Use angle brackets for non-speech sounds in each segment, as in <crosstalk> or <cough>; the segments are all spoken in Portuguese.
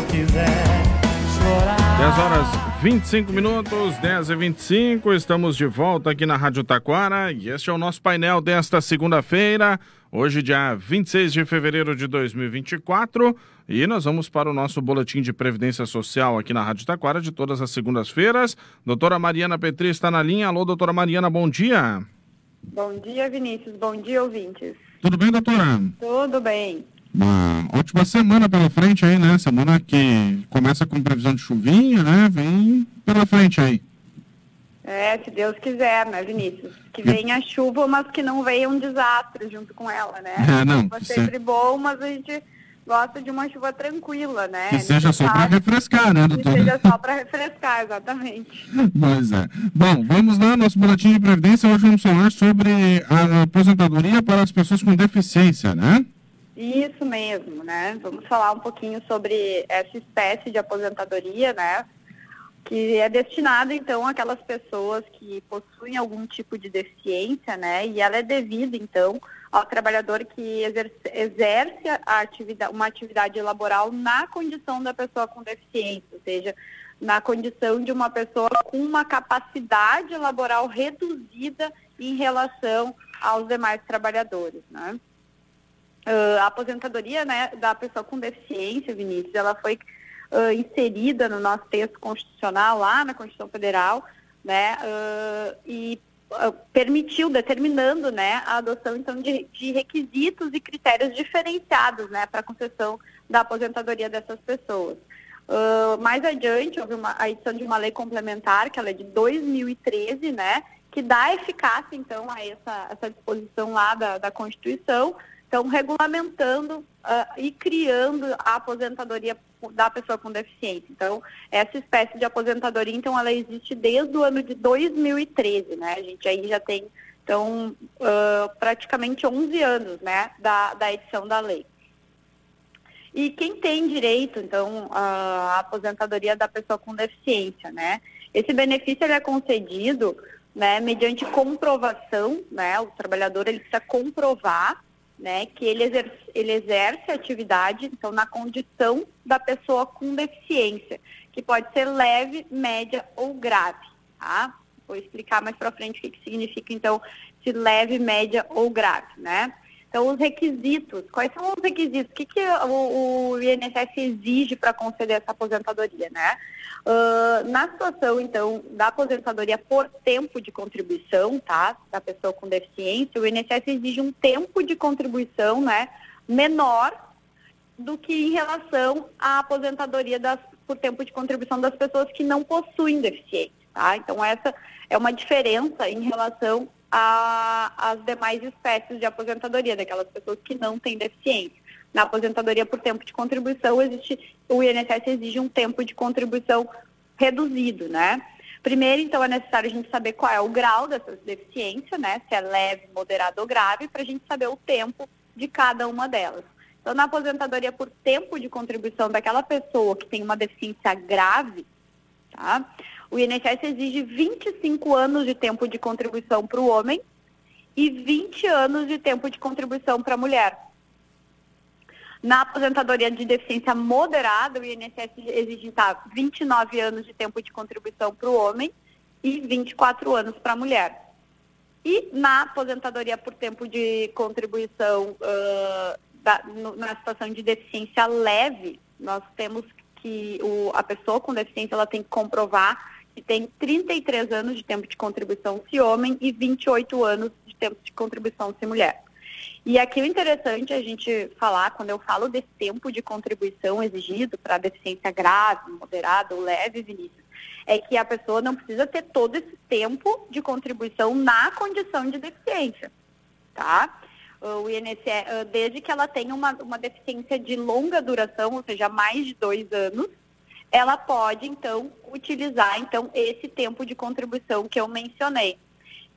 eu quiser chorar. 10 horas 25 minutos, 10 e 25 estamos de volta aqui na Rádio Taquara e este é o nosso painel desta segunda-feira, hoje, dia 26 de fevereiro de 2024. E nós vamos para o nosso boletim de Previdência Social aqui na Rádio Taquara de todas as segundas-feiras. Doutora Mariana Petri está na linha. Alô, doutora Mariana, bom dia. Bom dia, Vinícius. Bom dia, ouvintes. Tudo bem, doutora? Tudo bem. Uma ótima semana pela frente aí, né? Semana que começa com previsão de chuvinha, né? Vem pela frente aí. É, se Deus quiser, né, Vinícius? Que venha chuva, mas que não venha um desastre junto com ela, né? É, não, que sempre bom, mas a gente gosta de uma chuva tranquila, né? Que seja só para refrescar, né, Que doutora? seja só para refrescar, exatamente. <laughs> Pois é. Bom, vamos lá, nosso boletim de previdência. Hoje vamos falar sobre a aposentadoria para as pessoas com deficiência, né? Isso mesmo, né? Vamos falar um pouquinho sobre essa espécie de aposentadoria, né? Que é destinada, então, àquelas pessoas que possuem algum tipo de deficiência, né? E ela é devida, então, ao trabalhador que exerce, atividade, uma atividade laboral na condição da pessoa com deficiência, ou seja, na condição de uma pessoa com uma capacidade laboral reduzida em relação aos demais trabalhadores, né? Ah, a aposentadoria né, da pessoa com deficiência, Vinícius, ela foi ah, inserida no nosso texto constitucional lá na Constituição Federal, né, ah, e permitiu, determinando, né, a adoção então de, de requisitos e critérios diferenciados, né, para a concessão da aposentadoria dessas pessoas. Mais adiante, houve uma, a edição de uma lei complementar, que ela é de 2013, né, que dá eficácia, então, a essa, essa disposição lá da, da Constituição, então, regulamentando ah, e criando a aposentadoria da pessoa com deficiência. Então, essa espécie de aposentadoria, então, ela existe desde o ano de 2013, né? A gente aí já tem, então, ah, praticamente 11 anos, né, da, da edição da lei. E quem tem direito, então, à aposentadoria da pessoa com deficiência, né? Esse benefício ele é concedido, né, mediante comprovação, né? O trabalhador ele precisa comprovar, né, que ele exerce, ele exerce atividade, então, na condição da pessoa com deficiência, que pode ser leve, média ou grave, tá? Vou explicar mais para frente o que, que significa, então, se leve, média ou grave, né? Então, os requisitos, quais são os requisitos? O que, que o, o INSS exige para conceder essa aposentadoria, né? Ah, na situação, então, da aposentadoria por tempo de contribuição, tá? Da pessoa com deficiência, o INSS exige um tempo de contribuição, né? Menor do que em relação à aposentadoria das, por tempo de contribuição das pessoas que não possuem deficiência, tá? Então, essa é uma diferença em relação às demais espécies de aposentadoria, daquelas pessoas que não têm deficiência. Na aposentadoria por tempo de contribuição, existe, o INSS exige um tempo de contribuição reduzido, né? Primeiro, então, é necessário a gente saber qual é o grau dessa deficiência, né? Se é leve, moderado ou grave, para a gente saber o tempo de cada uma delas. Então, na aposentadoria por tempo de contribuição daquela pessoa que tem uma deficiência grave, tá? O INSS exige 25 anos de tempo de contribuição para o homem e 20 anos de tempo de contribuição para a mulher. Na aposentadoria de deficiência moderada, o INSS exige tá, 29 anos de tempo de contribuição para o homem e 24 anos para a mulher. E na aposentadoria por tempo de contribuição ah, da- no- na situação de deficiência leve, nós temos que o- a pessoa com deficiência ela tem que comprovar que tem 33 anos de tempo de contribuição se homem e 28 anos de tempo de contribuição se mulher. E aqui o interessante é a gente falar, quando eu falo desse tempo de contribuição exigido para deficiência grave, moderada ou leve, Vinícius, é que a pessoa não precisa ter todo esse tempo de contribuição na condição de deficiência, tá? O INSS, desde que ela tenha uma, uma deficiência de longa duração, ou seja, mais de dois anos, ela pode, então, utilizar, então, esse tempo de contribuição que eu mencionei.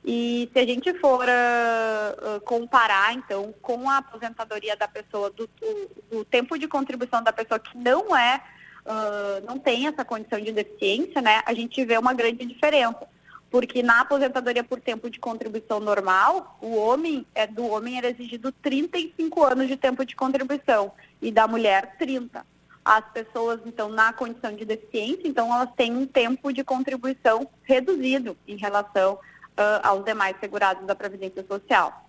E se a gente for ah, comparar, então, com a aposentadoria da pessoa, do, do- do tempo de contribuição da pessoa que não é, ah, não tem essa condição de deficiência, né, a gente vê uma grande diferença. Porque na aposentadoria por tempo de contribuição normal, o homem, é, do homem era exigido 35 anos de tempo de contribuição e da mulher 30. As pessoas, então, na condição de deficiência, então elas têm um tempo de contribuição reduzido em relação uh, aos demais segurados da Previdência Social.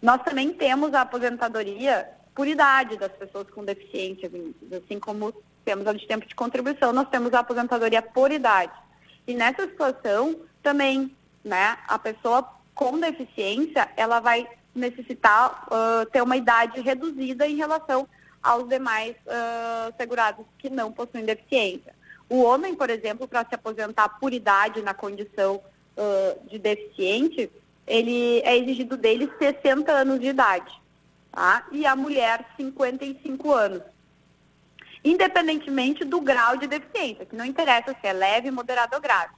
Nós também temos a aposentadoria por idade das pessoas com deficiência, assim como temos a de tempo de contribuição, nós temos a aposentadoria por idade. E nessa situação, também, né, a pessoa com deficiência, ela vai necessitar uh, ter uma idade reduzida em relação aos demais uh, segurados que não possuem deficiência. O homem, por exemplo, para se aposentar por idade na condição uh, de deficiente, ele é exigido dele 60 anos de idade, tá? E a mulher 55 anos. Independentemente do grau de deficiência, que não interessa se é leve, moderado ou grave.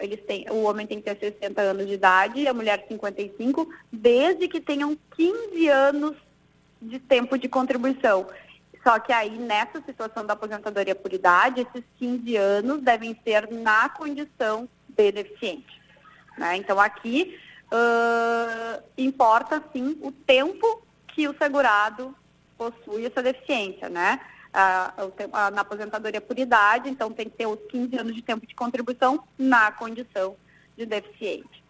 Eles têm, o homem tem que ter 60 anos de idade e a mulher 55, desde que tenham 15 anos de tempo de contribuição. Só que aí, nessa situação da aposentadoria por idade, esses 15 anos devem ser na condição de deficiente. Né? Então, aqui uh, importa, sim, o tempo que o segurado possui essa deficiência, né? Uh, na aposentadoria por idade, então tem que ter os 15 anos de tempo de contribuição na condição de deficiente.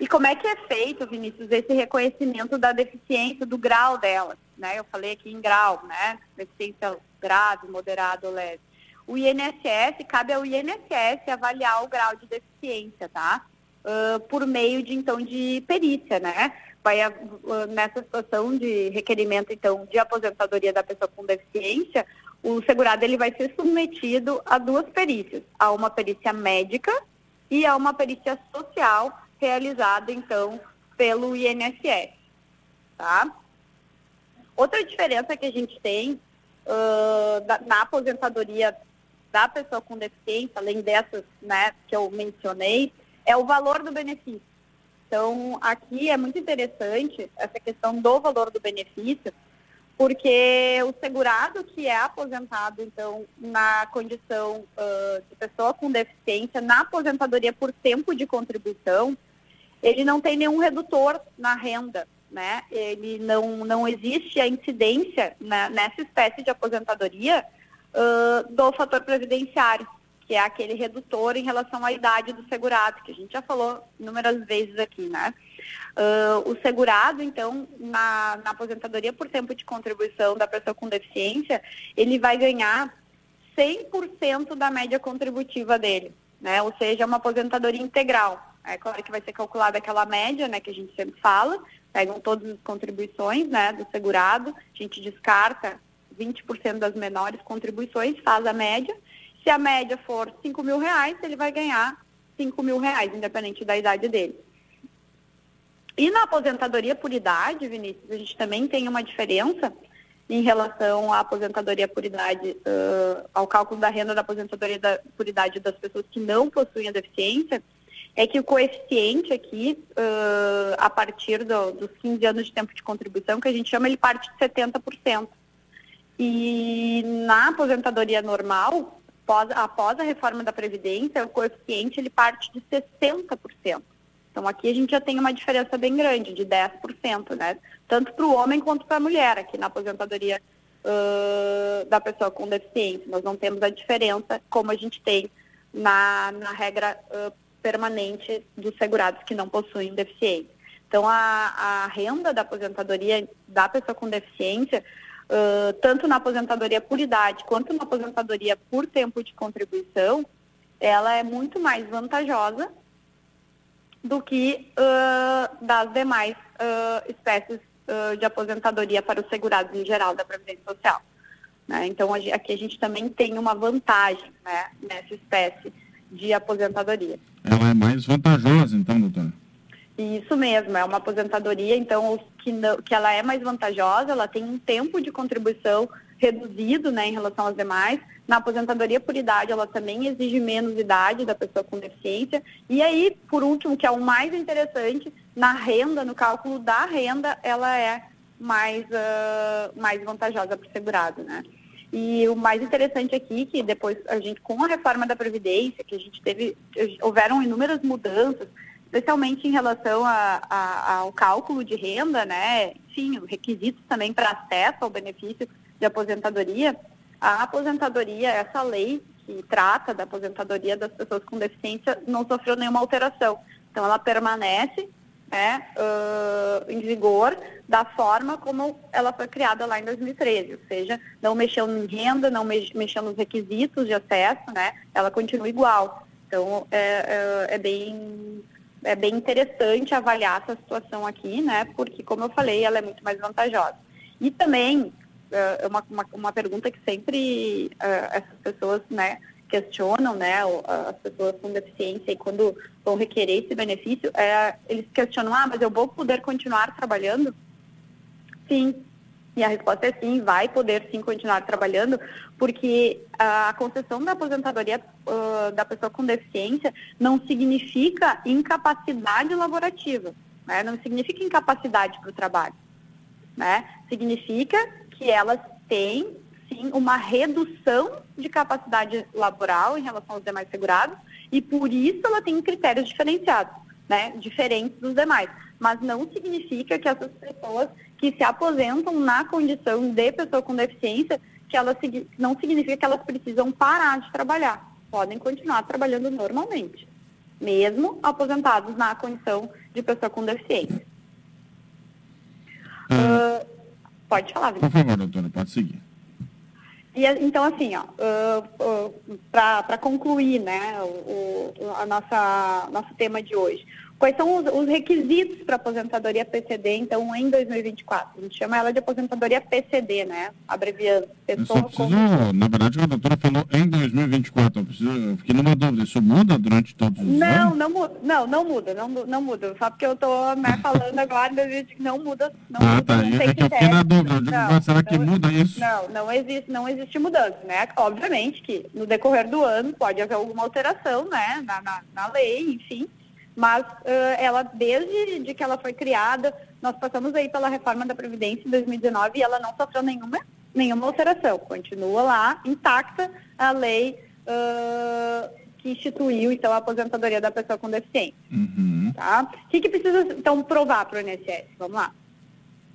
E como é que é feito, Vinícius, esse reconhecimento da deficiência, do grau dela? Né? Eu falei aqui em grau, né? Deficiência grave, moderado ou leve. O INSS, cabe ao INSS avaliar o grau de deficiência, tá? Uh, por meio de, então, de perícia, né? Vai, uh, nessa situação de requerimento, então, de aposentadoria da pessoa com deficiência, o segurado ele vai ser submetido a duas perícias, a uma perícia médica e a uma perícia social realizada, então, pelo INSS. Tá? Outra diferença que a gente tem uh, da, na aposentadoria da pessoa com deficiência, além dessas né, que eu mencionei, é o valor do benefício. Então, aqui é muito interessante essa questão do valor do benefício, porque o segurado que é aposentado, então, na condição uh, de pessoa com deficiência, na aposentadoria por tempo de contribuição, ele não tem nenhum redutor na renda, né? Ele não, não existe a incidência né, nessa espécie de aposentadoria uh, do fator previdenciário, que é aquele redutor em relação à idade do segurado, que a gente já falou inúmeras vezes aqui, né? Uh, o segurado, então, na, na aposentadoria por tempo de contribuição da pessoa com deficiência, ele vai ganhar 100% da média contributiva dele, né? Ou seja, uma aposentadoria integral. É claro que vai ser calculada aquela média, né, que a gente sempre fala, pegam todas as contribuições, né, do segurado, a gente descarta 20% das menores contribuições, faz a média. Se a média for 5 mil reais, ele vai ganhar 5 mil reais, independente da idade dele. E na aposentadoria por idade, Vinícius, a gente também tem uma diferença em relação à aposentadoria por idade, uh, ao cálculo da renda da aposentadoria da, por idade das pessoas que não possuem a deficiência, é que o coeficiente aqui, uh, a partir do, dos 15 anos de tempo de contribuição, que a gente chama, ele parte de 70%. E na aposentadoria normal, após, após a reforma da Previdência, o coeficiente ele parte de 60%. Então aqui a gente já tem uma diferença bem grande, de 10%, né? Tanto para o homem quanto para a mulher, aqui na aposentadoria uh, da pessoa com deficiência. Nós não temos a diferença como a gente tem na, na regra uh, permanente dos segurados que não possuem deficiência. Então, a, a renda da aposentadoria da pessoa com deficiência, uh, tanto na aposentadoria por idade quanto na aposentadoria por tempo de contribuição, ela é muito mais vantajosa do que uh, das demais uh, espécies de aposentadoria para os segurados em geral da Previdência Social. Né? Então, aqui a gente também tem uma vantagem né, nessa espécie de aposentadoria. Ela é mais vantajosa, então, doutora? Isso mesmo, é uma aposentadoria, então, que, não, que ela é mais vantajosa, ela tem um tempo de contribuição reduzido né, em relação às demais. Na aposentadoria por idade, ela também exige menos idade da pessoa com deficiência. E aí, por último, que é o mais interessante, na renda, no cálculo da renda, ela é mais, uh, mais vantajosa para o segurado, né? E o mais interessante aqui, que depois a gente, com a reforma da Previdência, que a gente teve, houveram inúmeras mudanças, especialmente em relação a, a, ao cálculo de renda, né? Enfim, requisitos também para acesso ao benefício de aposentadoria. a aposentadoria, essa lei que trata da aposentadoria das pessoas com deficiência, não sofreu nenhuma alteração. Então, ela permanece né, uh, em vigor da forma como ela foi criada lá em 2013, ou seja, não mexeu em renda, não mexeu nos requisitos de acesso, né, ela continua igual. Então, é, é, é, bem, é bem interessante avaliar essa situação aqui, né, porque, como eu falei, ela é muito mais vantajosa. E também, é uma, uma, uma pergunta que sempre uh, essas pessoas, né, questionam, né, as pessoas com deficiência e quando vão requerer esse benefício, é, eles questionam, ah, mas eu vou poder continuar trabalhando? Sim. E a resposta é sim, vai poder sim continuar trabalhando, porque a concessão da aposentadoria uh, da pessoa com deficiência não significa incapacidade laborativa, né? não significa incapacidade para o trabalho. Né? Significa que elas têm sim uma redução de capacidade laboral em relação aos demais segurados e por isso ela tem critérios diferenciados, né, diferentes dos demais. Mas não significa que essas pessoas que se aposentam na condição de pessoa com deficiência, que elas não significa que elas precisam parar de trabalhar. Podem continuar trabalhando normalmente, mesmo aposentados na condição de pessoa com deficiência. Uh, pode falar, Vitor. Por favor, doutora, pode seguir. E, então, assim, ó, uh, uh, para concluir né, o, o a nossa, nosso tema de hoje, Quais são os, os requisitos para aposentadoria PCD, então, em 2024? A gente chama ela de aposentadoria PCD, né? Abreviando. Pessoa preciso, com... na verdade, a doutora falou em 2024. Eu, preciso, eu fiquei numa dúvida. Isso muda durante todos os não, anos? Não, muda. Não, não muda. Não, não muda. Só porque eu estou né, falando <laughs> agora, não muda. Não ah, muda, tá. Não é que eu fiquei na dúvida. Eu digo, não, será que muda isso? Não, não existe, não existe mudança, né? Obviamente que no decorrer do ano pode haver alguma alteração, né? na, na, na lei, enfim mas uh, ela, desde de que ela foi criada, nós passamos aí pela reforma da Previdência em 2019 e ela não sofreu nenhuma, nenhuma alteração. Continua lá, intacta a lei uh, que instituiu, então, a aposentadoria da pessoa com deficiência. Uhum. Tá? O que, que precisa, então, provar para o INSS? Vamos lá.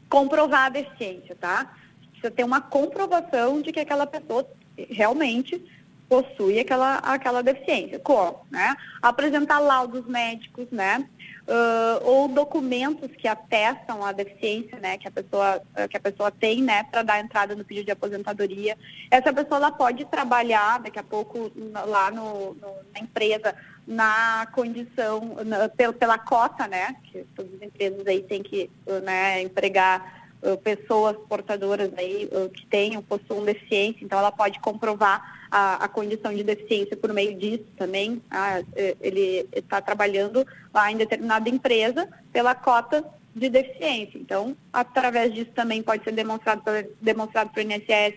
Comprovar a deficiência, tá? Precisa ter uma comprovação de que aquela pessoa realmente possui aquela, aquela deficiência. Como? Né? Apresentar laudos médicos, né? Uh, ou documentos que atestam a deficiência, né, que a pessoa que a pessoa tem, né, para dar entrada no pedido de aposentadoria. Essa pessoa ela pode trabalhar daqui a pouco lá no, no na empresa na condição na, pela, pela cota, né, que todas as empresas aí têm que né, empregar pessoas portadoras aí uh, que tenham possuam deficiência, então ela pode comprovar a, a condição de deficiência por meio disso também. Ah, ele está trabalhando lá em determinada empresa pela cota de deficiência. Então, através disso também pode ser demonstrado, demonstrado para o INSS.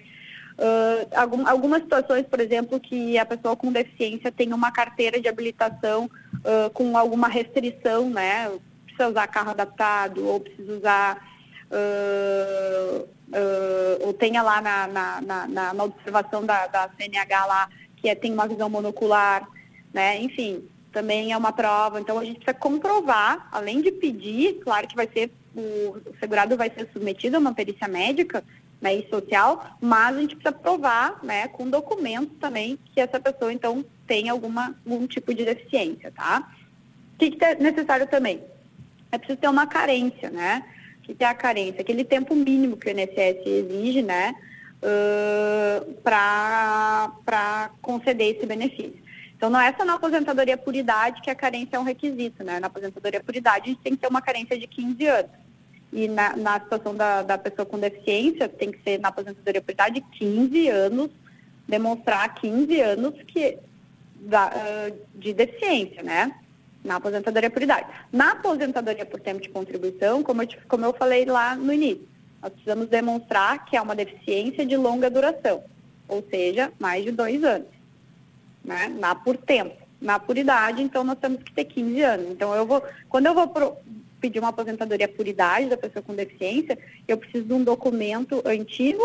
Uh, algum, algumas situações, por exemplo, que a pessoa com deficiência tem uma carteira de habilitação uh, com alguma restrição, né? Precisa usar carro adaptado ou precisa usar uh, uh, ou tenha lá na, na, na, na observação da, da, CNH lá, que é, tem uma visão monocular, né? Enfim, também é uma prova. Então a gente precisa comprovar, além de pedir, claro que vai ser, o segurado vai ser submetido a uma perícia médica né, e social, mas a gente precisa provar, né, com documentos também, que essa pessoa então tem alguma, algum tipo de deficiência, tá? O que, que é necessário também? É preciso ter uma carência, né? Que é a carência, aquele tempo mínimo que o INSS exige, né, uh, para conceder esse benefício. Então, não é só na aposentadoria por idade que a carência é um requisito, né? Na aposentadoria por idade, a gente tem que ter uma carência de 15 anos. E na, na situação da, da pessoa com deficiência, tem que ser na aposentadoria por idade 15 anos, demonstrar 15 anos que, da, de deficiência, né? Na aposentadoria por idade. Na aposentadoria por tempo de contribuição, como eu, como eu falei lá no início, nós precisamos demonstrar que é uma deficiência de longa duração, ou seja, mais de dois anos, né? na por tempo. Na por idade, então, nós temos que ter 15 anos. Então, eu vou, quando eu vou pro, pedir uma aposentadoria por idade da pessoa com deficiência, eu preciso de um documento antigo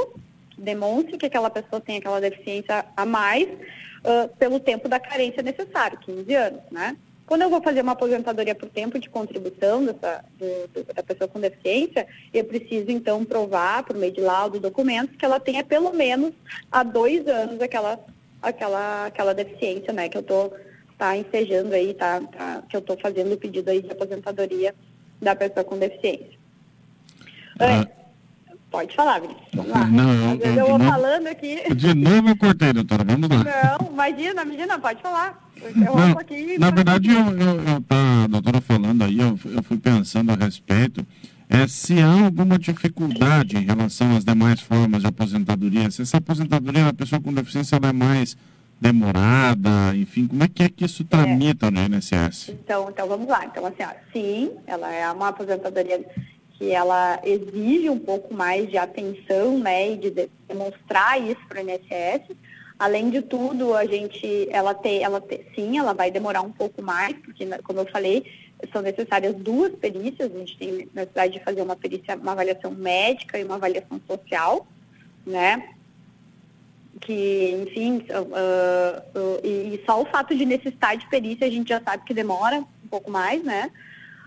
que demonstre que aquela pessoa tem aquela deficiência a mais uh, pelo tempo da carência necessário, 15 anos, né? Quando eu vou fazer uma aposentadoria por tempo de contribuição dessa, do, da pessoa com deficiência, eu preciso então provar, por meio de laudo documentos, que ela tenha pelo menos há dois anos aquela, aquela, aquela deficiência, né? Que eu estou tá ensejando aí, tá, tá, que eu estou fazendo o pedido aí de aposentadoria da pessoa com deficiência. Ah. Pode falar, Vinícius. Vamos lá. Não, eu, eu, eu vou falando aqui. De novo eu cortei, doutora. Vamos lá. Não, imagina, imagina, pode falar. Não, aqui, na verdade, eu, eu, eu tá, a doutora falando aí, eu, eu fui pensando a respeito. É, se há alguma dificuldade em relação às demais formas de aposentadoria, se essa aposentadoria da pessoa com deficiência é mais demorada, enfim, como é que é que isso tramita é. no INSS? Então, então vamos lá. Então, assim, ó, sim, ela é uma aposentadoria que ela exige um pouco mais de atenção, né, e de demonstrar isso para o INSS. Além de tudo, a gente, ela tem, ela tem, sim, ela vai demorar um pouco mais, porque, né, como eu falei, são necessárias duas perícias. A gente tem necessidade de fazer uma perícia, uma avaliação médica e uma avaliação social, né? Que, enfim, uh, uh, e só o fato de necessitar de perícia a gente já sabe que demora um pouco mais, né?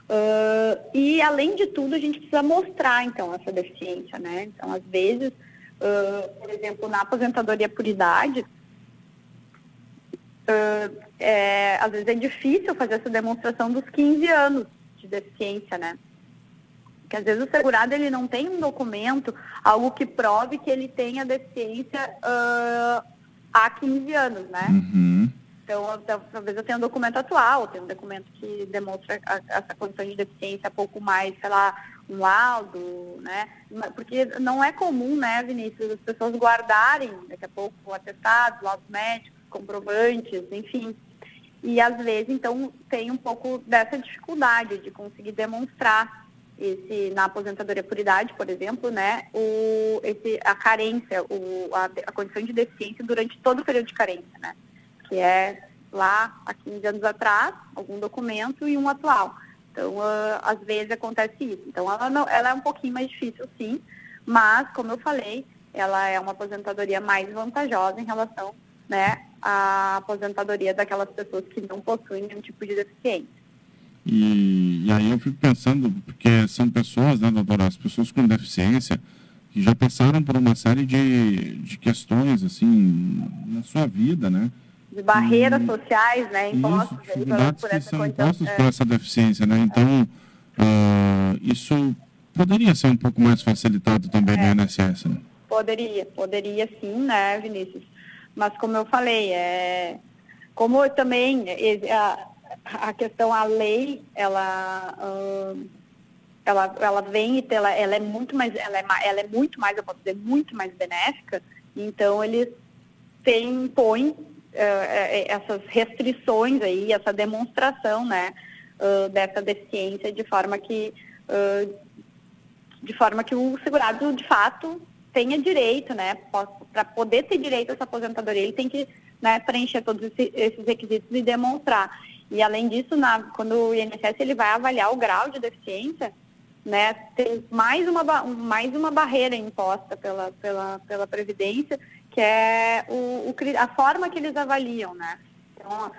Uh, e, além de tudo, a gente precisa mostrar, então, essa deficiência, né? Então, às vezes, uh, por exemplo, na aposentadoria por idade, uh, é, às vezes é difícil fazer essa demonstração dos 15 anos de deficiência, né? Porque às vezes o segurado ele não tem um documento, algo que prove que ele tem a deficiência há 15 anos, né? Uhum. Então, talvez eu tenha um documento atual, tenha um documento que demonstra a, essa condição de deficiência pouco mais, sei lá, um laudo, né? Porque não é comum, né, Vinícius, as pessoas guardarem daqui a pouco atestados, laudos médicos, comprovantes, enfim. E às vezes, então, tem um pouco dessa dificuldade de conseguir demonstrar esse, na aposentadoria por idade, por exemplo, né, o, esse, a carência, o, a, a condição de deficiência durante todo o período de carência, né? Que é lá há 15 anos atrás, algum documento e um atual. Então, uh, às vezes acontece isso. Então, ela, não, ela é um pouquinho mais difícil, sim, mas, como eu falei, ela é uma aposentadoria mais vantajosa em relação né, à aposentadoria daquelas pessoas que não possuem nenhum tipo de deficiência. E, e aí eu fico pensando, porque são pessoas, né, doutora, as pessoas com deficiência, que já passaram por uma série de, de questões, assim, na sua vida, né? De barreiras hum, sociais, né, impostos isso, dificuldades por, essa são impostos é. por essa deficiência, né? Então, uh, isso poderia ser um pouco mais facilitado também é. no INSS, né? Poderia, poderia sim, né, Vinícius? Mas como eu falei, é, como também a, a questão, a lei, ela, uh, ela, ela vem e ela, ela é muito mais, ela é, ela é muito mais, eu posso dizer, muito mais benéfica, então eles têm, põem uh, essas restrições aí, essa demonstração, né, uh, dessa deficiência de forma que uh, de forma que o segurado de fato tenha direito, né, para poder ter direito a essa aposentadoria, ele tem que né, preencher todos esses requisitos e demonstrar. E além disso, na, quando o INSS ele vai avaliar o grau de deficiência, né, tem mais uma, mais uma barreira imposta pela, pela, pela Previdência, que é o, o, a forma que eles avaliam, né? Então,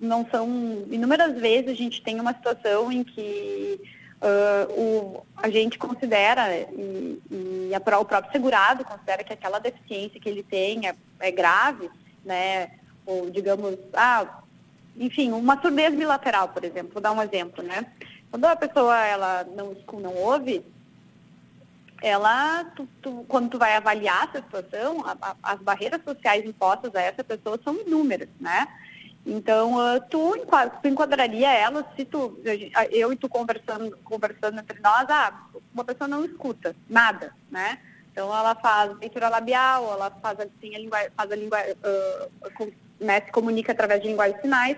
não são inúmeras vezes a gente tem uma situação em que uh, o, a gente considera e, e a, o próprio segurado considera que aquela deficiência que ele tem é, é grave, né? Ou digamos, ah, enfim, uma surdez bilateral, por exemplo, vou dar um exemplo, né? Quando a pessoa ela não, não ouve, ela, tu, tu, quando tu vai avaliar essa situação, a, a, as barreiras sociais impostas a essa pessoa são inúmeras, né? Então, uh, tu, tu enquadraria ela se tu, eu e tu conversando, conversando entre nós, ah, uma pessoa não escuta nada, né? Então, ela faz leitura labial, ela faz, assim, a faz a linguagem, uh, né, se comunica através de linguagem de sinais.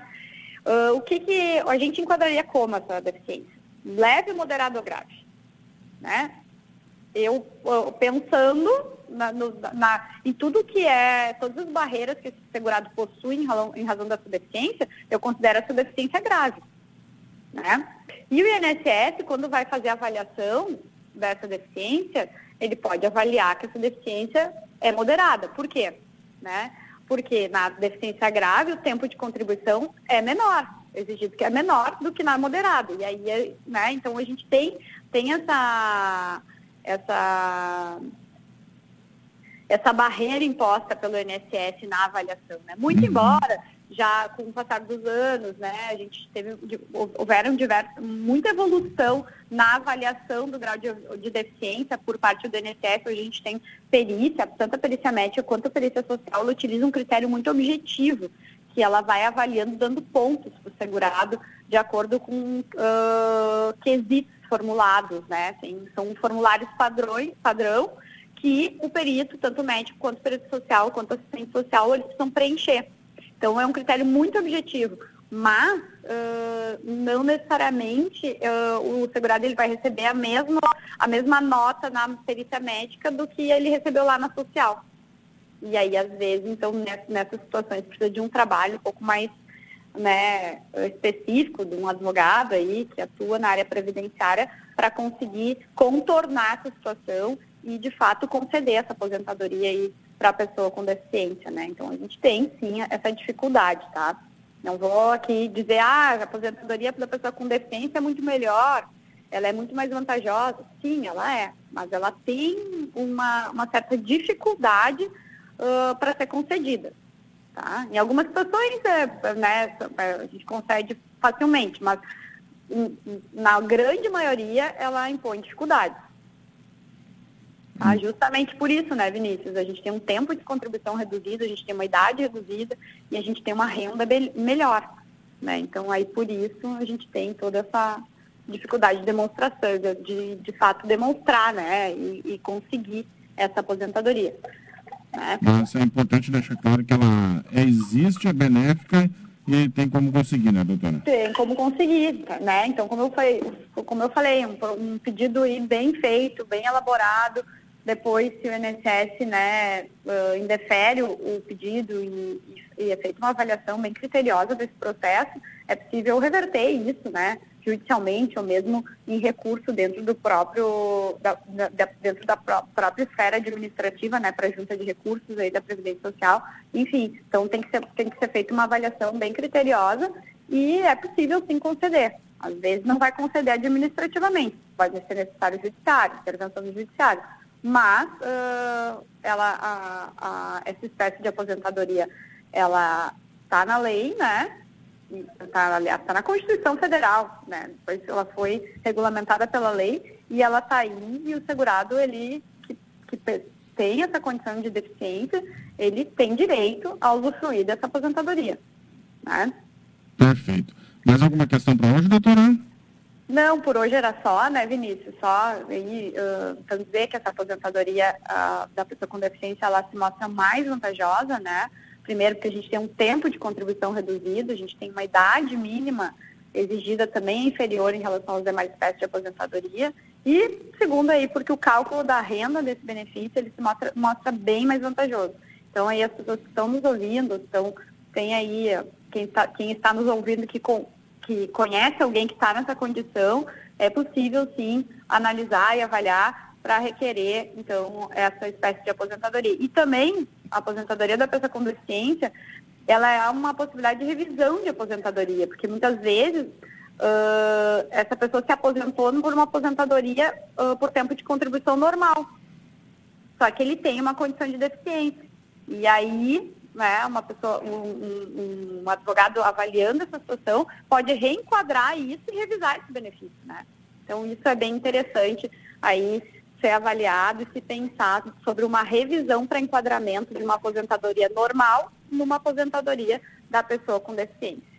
Uh, o que, que a gente enquadraria como essa deficiência? Leve, moderado ou grave, né? Eu, pensando na, no, na, em tudo que é, todas as barreiras que esse segurado possui em, em razão da sua deficiência, eu considero essa deficiência grave. Né? E o INSS, quando vai fazer a avaliação dessa deficiência, ele pode avaliar que essa deficiência é moderada. Por quê? Né? Porque na deficiência grave o tempo de contribuição é menor. exigido, que é menor do que na moderada. E aí, né, então a gente tem, tem essa, essa, essa barreira imposta pelo INSS na avaliação. Né? Muito uhum. embora já com o passar dos anos, né, a gente teve, houveram diversos, muita evolução na avaliação do grau de, de deficiência por parte do INSS. A gente tem perícia, tanto a perícia médica quanto a perícia social, ela utiliza um critério muito objetivo, que ela vai avaliando, dando pontos para o segurado de acordo com uh, quesitos formulados, né? São formulários padrões, padrão que o perito, tanto o médico quanto o perito social, quanto o assistente social, eles precisam preencher. Então, é um critério muito objetivo, mas uh, não necessariamente uh, o segurado ele vai receber a mesma, a mesma nota na perícia médica do que ele recebeu lá na social. E aí, às vezes, então, nessas situações, precisa de um trabalho um pouco mais né, específico de um advogado aí que atua na área previdenciária para conseguir contornar essa situação e, de fato, conceder essa aposentadoria aí para a pessoa com deficiência, né? Então a gente tem sim essa dificuldade, tá? Não vou aqui dizer, ah, a aposentadoria para a pessoa com deficiência é muito melhor, ela é muito mais vantajosa. Sim, ela é, mas ela tem uma, uma certa dificuldade uh, para ser concedida. Tá? Em algumas situações, é, né, a gente concede facilmente, mas na grande maioria ela impõe dificuldades. Tá? Justamente por isso, né, Vinícius? A gente tem um tempo de contribuição reduzido, a gente tem uma idade reduzida e a gente tem uma renda melhor. Né? Então, aí por isso a gente tem toda essa dificuldade de demonstração, de, de fato demonstrar né, e, e conseguir essa aposentadoria. Mas é importante deixar claro que ela existe, é benéfica e tem como conseguir, né, doutora? Tem como conseguir, né? Então, como eu falei, como eu falei um, um pedido bem feito, bem elaborado, depois, se o INSS né, uh, indefere o, o pedido e, e, é feita uma avaliação bem criteriosa desse processo, é possível reverter isso, né, judicialmente ou mesmo em recurso dentro do próprio, da, da, dentro da pró própria esfera administrativa, né, para a junta de recursos aí da Previdência Social. Enfim, então tem que, ser, tem que ser feita uma avaliação bem criteriosa e é possível sim conceder. Às vezes não vai conceder administrativamente, pode ser necessário judiciário, intervenção do judiciário mas uh, ela, a, a, essa espécie de aposentadoria, ela está na lei, né? Está, aliás, está na Constituição Federal, né? Depois ela foi regulamentada pela lei e ela está aí e o segurado, ele que, que tem essa condição de deficiência, ele tem direito a usufruir dessa aposentadoria, né? Perfeito. Mais alguma questão para hoje, doutora? Não, por hoje era só, né, Vinícius? Só aí, uh, então dizer que essa aposentadoria uh, da pessoa com deficiência ela se mostra mais vantajosa, né? Primeiro, porque a gente tem um tempo de contribuição reduzido, a gente tem uma idade mínima exigida também inferior em relação aos demais espécies de aposentadoria. E segundo aí, porque o cálculo da renda desse benefício ele se mostra, mostra bem mais vantajoso. Então aí as pessoas que estão nos ouvindo, então tem aí quem, tá, quem está nos ouvindo que com, que conhece alguém que está nessa condição, é possível sim analisar e avaliar para requerer, então, essa espécie de aposentadoria. E também, a aposentadoria da pessoa com deficiência, ela é uma possibilidade de revisão de aposentadoria, porque muitas vezes uh, essa pessoa se aposentou por uma aposentadoria uh, por tempo de contribuição normal. Só que ele tem uma condição de deficiência. E aí, né, uma pessoa, um, um, um, advogado avaliando essa situação pode reenquadrar isso e revisar esse benefício, né? Então isso é bem interessante aí ser avaliado e se pensar sobre uma revisão para enquadramento de uma aposentadoria normal numa aposentadoria da pessoa com deficiência.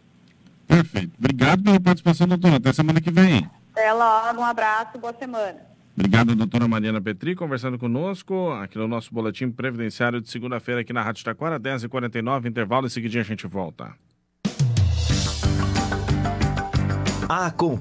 Perfeito. Obrigado pela participação, doutora. Até semana que vem. Até logo, um abraço, boa semana. Obrigado, doutora Mariana Petri, conversando conosco aqui no nosso boletim previdenciário de segunda-feira aqui na Rádio Taquara, 10h49, intervalo, em seguidinho a gente volta. Acompanhe